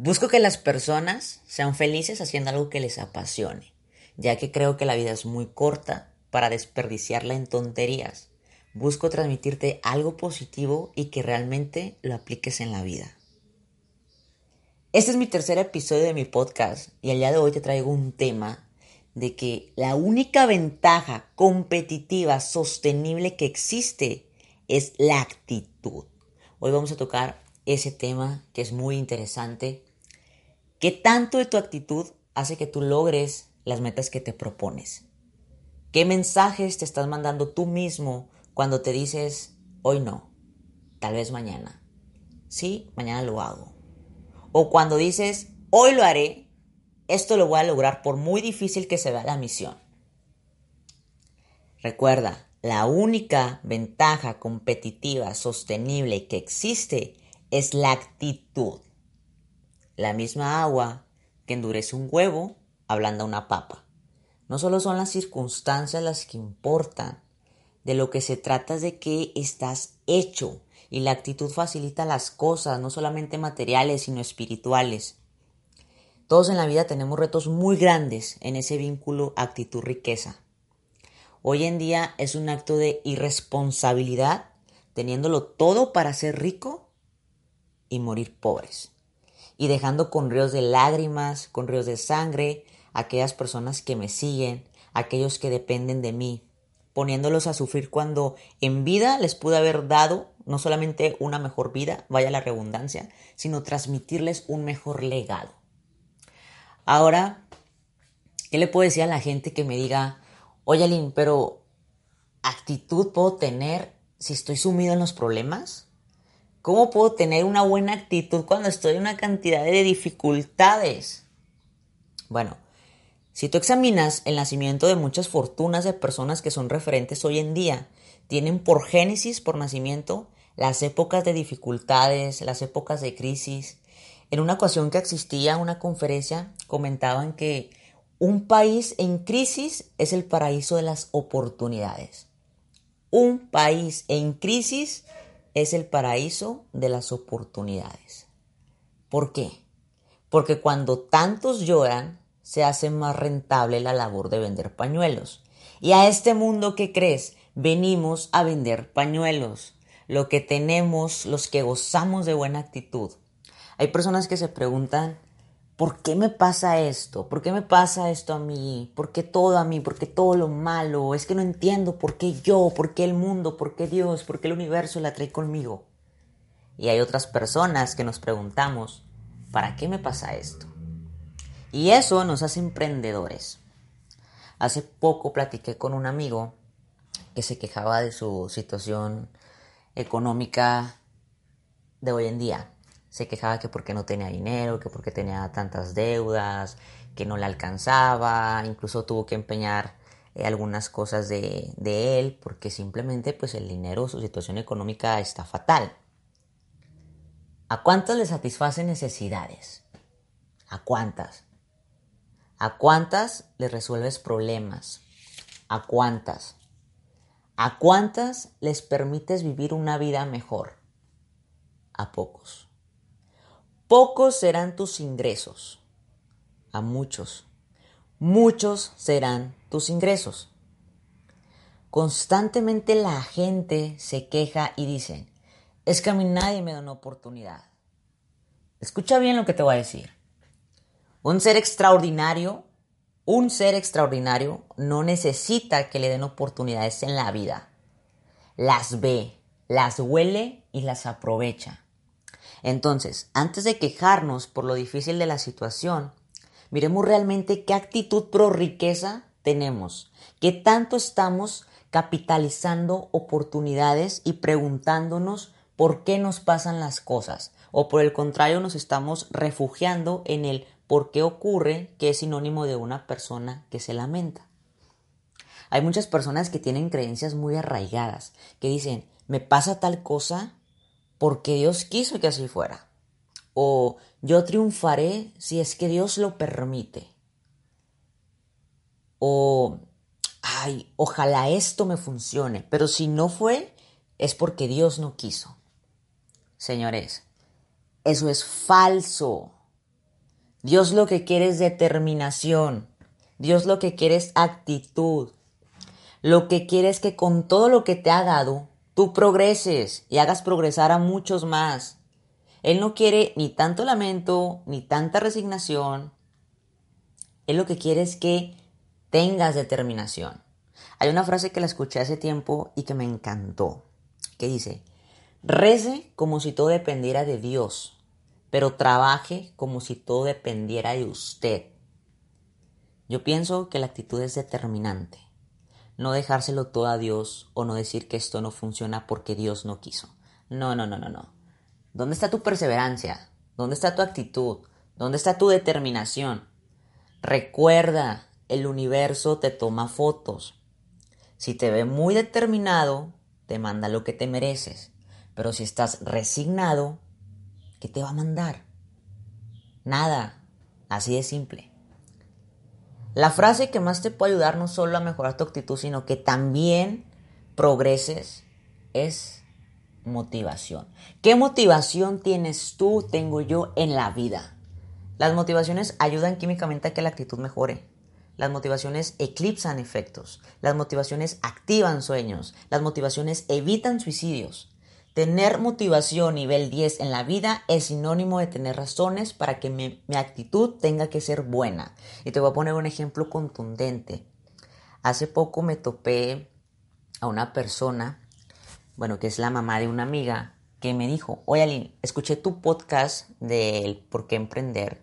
Busco que las personas sean felices haciendo algo que les apasione, ya que creo que la vida es muy corta para desperdiciarla en tonterías. Busco transmitirte algo positivo y que realmente lo apliques en la vida. Este es mi tercer episodio de mi podcast y el día de hoy te traigo un tema de que la única ventaja competitiva sostenible que existe es la actitud. Hoy vamos a tocar ese tema que es muy interesante ¿Qué tanto de tu actitud hace que tú logres las metas que te propones? ¿Qué mensajes te estás mandando tú mismo cuando te dices, hoy no, tal vez mañana? Sí, mañana lo hago. O cuando dices, hoy lo haré, esto lo voy a lograr por muy difícil que se vea la misión. Recuerda, la única ventaja competitiva sostenible que existe es la actitud. La misma agua que endurece un huevo ablanda una papa. No solo son las circunstancias las que importan, de lo que se trata es de que estás hecho y la actitud facilita las cosas, no solamente materiales, sino espirituales. Todos en la vida tenemos retos muy grandes en ese vínculo actitud-riqueza. Hoy en día es un acto de irresponsabilidad teniéndolo todo para ser rico y morir pobres y dejando con ríos de lágrimas, con ríos de sangre, aquellas personas que me siguen, aquellos que dependen de mí, poniéndolos a sufrir cuando en vida les pude haber dado no solamente una mejor vida, vaya la redundancia, sino transmitirles un mejor legado. Ahora, ¿qué le puedo decir a la gente que me diga, oye Aline, pero actitud puedo tener si estoy sumido en los problemas? ¿Cómo puedo tener una buena actitud cuando estoy en una cantidad de dificultades? Bueno, si tú examinas el nacimiento de muchas fortunas de personas que son referentes hoy en día, tienen por génesis, por nacimiento, las épocas de dificultades, las épocas de crisis. En una ocasión que existía una conferencia, comentaban que un país en crisis es el paraíso de las oportunidades. Un país en crisis es el paraíso de las oportunidades. ¿Por qué? Porque cuando tantos lloran, se hace más rentable la labor de vender pañuelos. Y a este mundo que crees, venimos a vender pañuelos. Lo que tenemos, los que gozamos de buena actitud. Hay personas que se preguntan, ¿por qué me pasa esto? ¿Por qué me pasa esto a mí? ¿Por qué todo a mí? ¿Por qué todo lo malo? Es que no entiendo por qué yo, por qué el mundo, por qué Dios, por qué el universo la trae conmigo. Y hay otras personas que nos preguntamos, ¿para qué me pasa esto? Y eso nos hace emprendedores. Hace poco platiqué con un amigo que se quejaba de su situación económica de hoy en día se quejaba que porque no tenía dinero, que porque tenía tantas deudas, que no le alcanzaba, incluso tuvo que empeñar eh, algunas cosas de, de, él porque simplemente pues el dinero, su situación económica está fatal. ¿A cuántas le satisface necesidades? ¿A cuántas? ¿A cuántas le resuelves problemas? ¿A cuántas? ¿A cuántas les permites vivir una vida mejor? A pocos. Pocos serán tus ingresos. A muchos. Muchos serán tus ingresos. Constantemente la gente se queja y dice, es que a mí nadie me da una oportunidad. Escucha bien lo que te voy a decir. Un ser extraordinario, un ser extraordinario no necesita que le den oportunidades en la vida. Las ve, las huele y las aprovecha. Entonces, antes de quejarnos por lo difícil de la situación, miremos realmente qué actitud pro riqueza tenemos, qué tanto estamos capitalizando oportunidades y preguntándonos por qué nos pasan las cosas, o por el contrario nos estamos refugiando en el por qué ocurre, que es sinónimo de una persona que se lamenta. Hay muchas personas que tienen creencias muy arraigadas, que dicen, me pasa tal cosa porque Dios quiso que así fuera. O yo triunfaré si es que Dios lo permite. O, ay, ojalá esto me funcione, pero si no fue, es porque Dios no quiso. Señores, eso es falso. Dios lo que quiere es determinación. Dios lo que quiere es actitud. Lo que quiere es que con todo lo que te ha dado, tú progreses y hagas progresar a muchos más. Él no quiere ni tanto lamento, ni tanta resignación. Él lo que quiere es que tengas determinación. Hay una frase que la escuché hace tiempo y que me encantó, que dice, rece como si todo dependiera de Dios, pero trabaje como si todo dependiera de usted. Yo pienso que la actitud es determinante no dejárselo todo a Dios o no decir que esto no funciona porque Dios no quiso. No, no, no, no, no. ¿Dónde está tu perseverancia? ¿Dónde está tu actitud? ¿Dónde está tu determinación? Recuerda, el universo te toma fotos. Si te ve muy determinado, te manda lo que te mereces. Pero si estás resignado, ¿qué te va a mandar? Nada. Así de simple. La frase que más te puede ayudar no solo a mejorar tu actitud, sino que también progreses es motivación. ¿Qué motivación tienes tú, tengo yo en la vida? Las motivaciones ayudan químicamente a que la actitud mejore. Las motivaciones eclipsan efectos. Las motivaciones activan sueños. Las motivaciones evitan suicidios. Tener motivación nivel 10 en la vida es sinónimo de tener razones para que mi, actitud tenga que ser buena. Y te voy a poner un ejemplo contundente. Hace poco me topé a una persona, bueno, que es la mamá de una amiga, que me dijo, oye Aline, escuché tu podcast del por qué emprender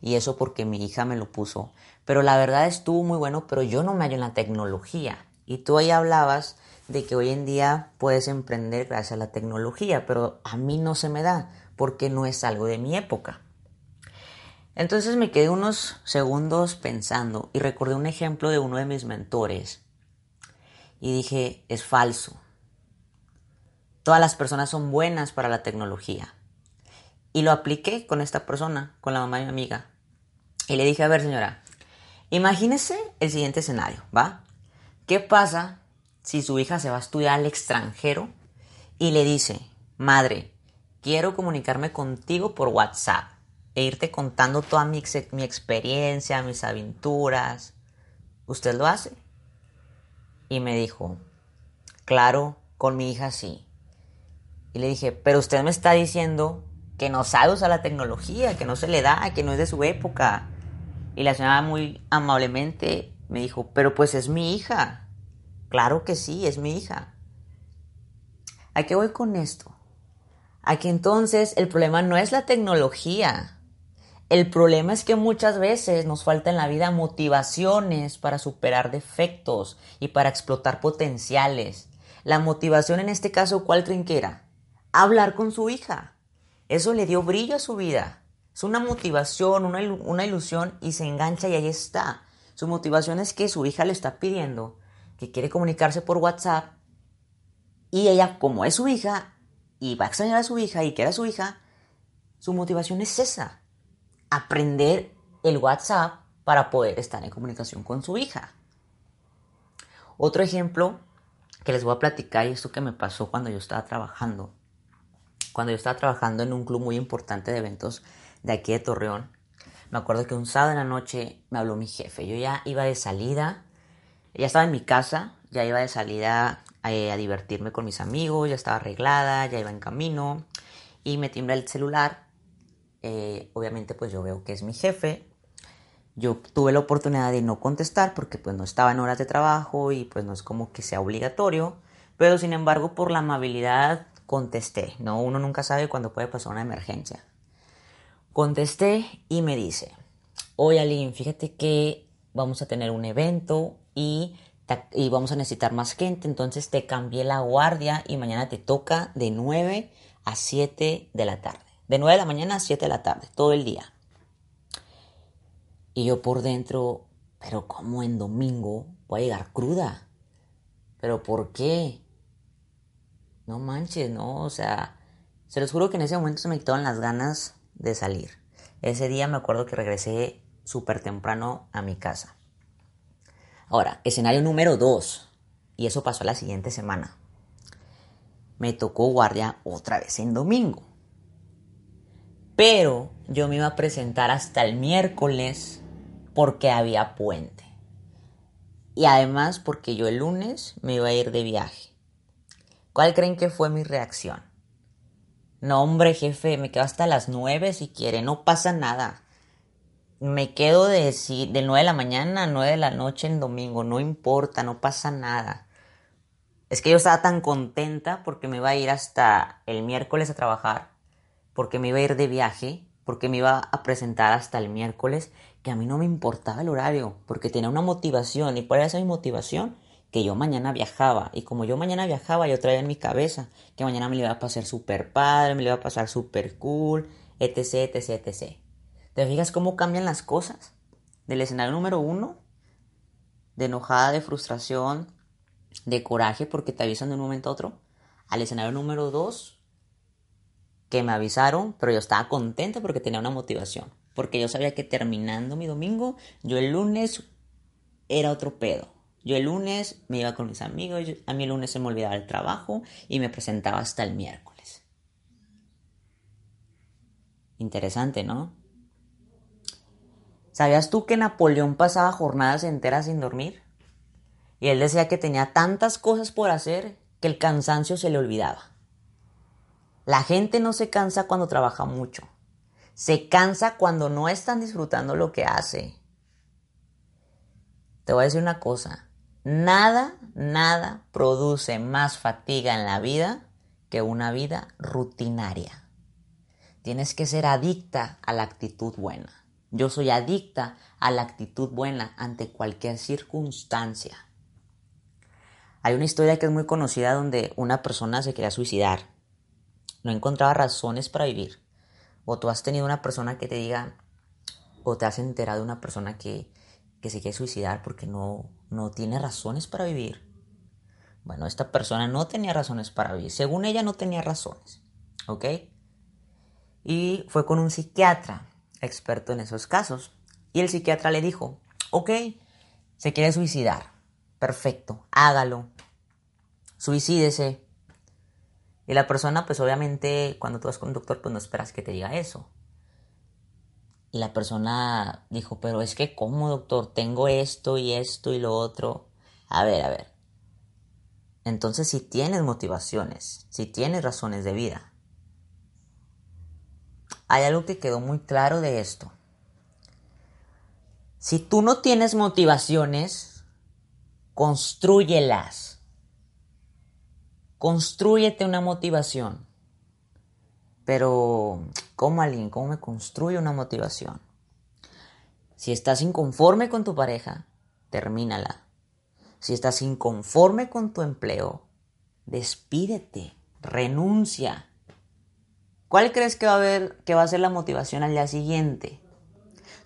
y eso porque mi hija me lo puso, pero la verdad estuvo muy bueno, pero yo no me hallo en la tecnología. Y tú ahí hablabas de que hoy en día puedes emprender gracias a la tecnología, pero a mí no se me da porque no es algo de mi época. Entonces me quedé unos segundos pensando y recordé un ejemplo de uno de mis mentores y dije, es falso. Todas las personas son buenas para la tecnología. Y lo apliqué con esta persona, con la mamá de mi amiga. Y le dije, a ver señora, imagínese el siguiente escenario, ¿va? ¿Qué pasa si su hija se va a estudiar al extranjero y le dice, madre, quiero comunicarme contigo por WhatsApp e irte contando toda mi, mi experiencia, mis aventuras? ¿Usted lo hace? Y me dijo, claro, con mi hija sí. Y le dije, pero usted me está diciendo que no sabe usar la tecnología, que no se le da, que no es de su época. Y la señora muy amablemente me dijo, pero pues es mi hija. Claro que sí, es mi hija. ¿A qué voy con esto? A que entonces el problema no es la tecnología. El problema es que muchas veces nos falta en la vida motivaciones para superar defectos y para explotar potenciales. La motivación en este caso, ¿cuál creen que era? Hablar con su hija. Eso le dio brillo a su vida. Es una motivación, una, ilusión y se engancha y ahí está. Su motivación es que su hija le está pidiendo que quiere comunicarse por WhatsApp y ella, como es su hija y va a extrañar a su hija y quiere su hija, su motivación es esa, aprender el WhatsApp para poder estar en comunicación con su hija. Otro ejemplo que les voy a platicar y esto que me pasó cuando yo estaba trabajando. Cuando yo estaba trabajando en un club muy importante de eventos de aquí de Torreón, me acuerdo que un sábado en la noche me habló mi jefe. Yo ya iba de salida ya estaba en mi casa, ya iba de salida eh, a, divertirme con mis amigos, ya estaba arreglada, ya iba en camino y me timbra el celular. Eh, obviamente pues yo veo que es mi jefe. Yo tuve la oportunidad de no contestar porque pues no estaba en horas de trabajo y pues no es como que sea obligatorio. Pero sin embargo por la amabilidad contesté. No, uno nunca sabe cuándo puede pasar una emergencia. Contesté y me dice, oye Aline, fíjate que vamos a tener un evento y, vamos a necesitar más gente, entonces te cambié la guardia y mañana te toca de 9 a 7 de la tarde. De 9 de la mañana a 7 de la tarde, todo el día. Y yo por dentro, pero ¿cómo en domingo voy a llegar cruda? ¿Pero por qué? No manches, no, o sea, se los juro que en ese momento se me quitaban las ganas de salir. Ese día me acuerdo que regresé súper temprano a mi casa. Ahora, escenario número 2. Y eso pasó la siguiente semana. Me tocó guardia otra vez en domingo. Pero yo me iba a presentar hasta el miércoles porque había puente. Y además porque yo el lunes me iba a ir de viaje. ¿Cuál creen que fue mi reacción? No, hombre, jefe, me quedo hasta las nueve si quiere, no pasa nada. Me quedo de, de 9 de la mañana a 9 de la noche en domingo, no importa, no pasa nada. Es que yo estaba tan contenta porque me iba a ir hasta el miércoles a trabajar, porque me iba a ir de viaje, porque me iba a presentar hasta el miércoles, que a mí no me importaba el horario, porque tenía una motivación. ¿Y cuál era esa mi motivación? Que yo mañana viajaba. Y como yo mañana viajaba, yo traía en mi cabeza que mañana me le iba a pasar súper padre, me le iba a pasar súper cool, etc, etc, etc. ¿Te fijas cómo cambian las cosas? Del escenario número uno, de enojada, de frustración, de coraje porque te avisan de un momento a otro, al escenario número dos, que me avisaron, pero yo estaba contenta porque tenía una motivación. Porque yo sabía que terminando mi domingo, yo el lunes era otro pedo. Yo el lunes me iba con mis amigos, a mí el lunes se me olvidaba el trabajo y me presentaba hasta el miércoles. Interesante, ¿no? ¿Sabías tú que Napoleón pasaba jornadas enteras sin dormir? Y él decía que tenía tantas cosas por hacer que el cansancio se le olvidaba. La gente no se cansa cuando trabaja mucho. Se cansa cuando no están disfrutando lo que hace. Te voy a decir una cosa. Nada, nada produce más fatiga en la vida que una vida rutinaria. Tienes que ser adicta a la actitud buena. Yo soy adicta a la actitud buena ante cualquier circunstancia. Hay una historia que es muy conocida donde una persona se quería suicidar. No encontraba razones para vivir. O tú has tenido una persona que te diga, o te has enterado de una persona que, que se quiere suicidar porque no, no tiene razones para vivir. Bueno, esta persona no tenía razones para vivir. Según ella no tenía razones. ¿Ok? Y fue con un psiquiatra experto en esos casos. Y el psiquiatra le dijo, ok, se quiere suicidar. Perfecto, hágalo. Suicídese. Y la persona, pues obviamente, cuando tú vas con un doctor, pues no esperas que te diga eso. Y la persona dijo, pero es que, ¿cómo, doctor? Tengo esto y esto y lo otro. A ver, a ver. Entonces, si tienes motivaciones, si tienes razones de vida, hay algo que quedó muy claro de esto. Si tú no tienes motivaciones, construyelas. Construyete una motivación. Pero, ¿cómo alguien? ¿Cómo me construye una motivación? Si estás inconforme con tu pareja, termínala. Si estás inconforme con tu empleo, despídete, renuncia. ¿Cuál crees que va a que va a ser la motivación al día siguiente?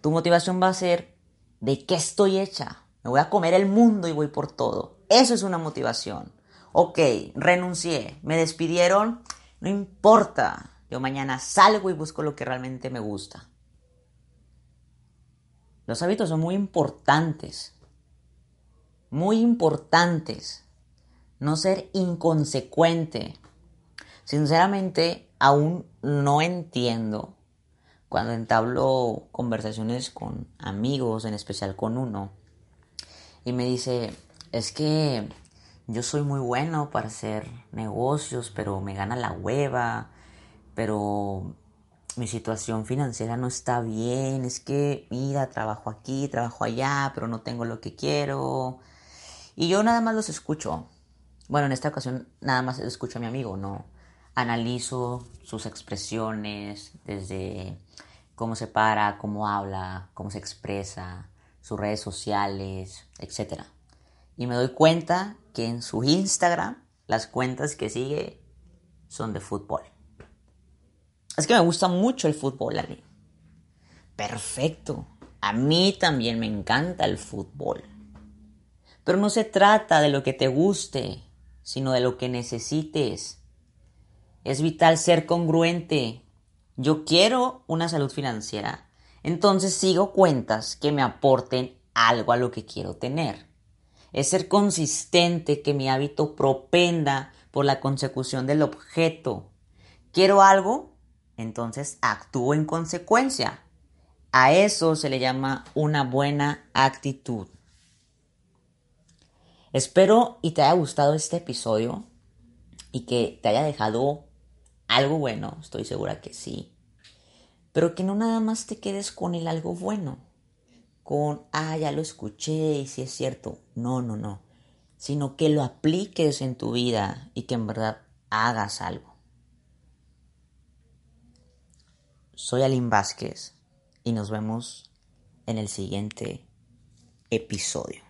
Tu motivación va a ser ¿de qué estoy hecha? Me voy a comer el mundo y voy por todo. Eso es una motivación. Ok, renuncié, me despidieron, no importa. Yo mañana salgo y busco lo que realmente me gusta. Los hábitos son muy importantes. Muy importantes. No ser inconsecuente. Sinceramente, aún no entiendo cuando entablo conversaciones con amigos, en especial con uno, y me dice, es que yo soy muy bueno para hacer negocios, pero me gana la hueva, pero mi situación financiera no está bien, es que, mira, trabajo aquí, trabajo allá, pero no tengo lo que quiero. Y yo nada más los escucho. Bueno, en esta ocasión nada más escucho a mi amigo, no, analizo sus expresiones, desde cómo se para, cómo habla, cómo se expresa, sus redes sociales, etc. Y me doy cuenta que en su Instagram las cuentas que sigue son de fútbol. Es que me gusta mucho el fútbol, Ale. Perfecto. A mí también me encanta el fútbol. Pero no se trata de lo que te guste, sino de lo que necesites. Es vital ser congruente. Yo quiero una salud financiera. Entonces sigo cuentas que me aporten algo a lo que quiero tener. Es ser consistente que mi hábito propenda por la consecución del objeto. Quiero algo, entonces actúo en consecuencia. A eso se le llama una buena actitud. Espero y te haya gustado este episodio y que te haya dejado algo bueno, estoy segura que sí. Pero que no nada más te quedes con el algo bueno, con, ah, ya lo escuché y si es cierto. No, no, no. Sino que lo apliques en tu vida y que en verdad hagas algo. Soy Aline Vázquez y nos vemos en el siguiente episodio.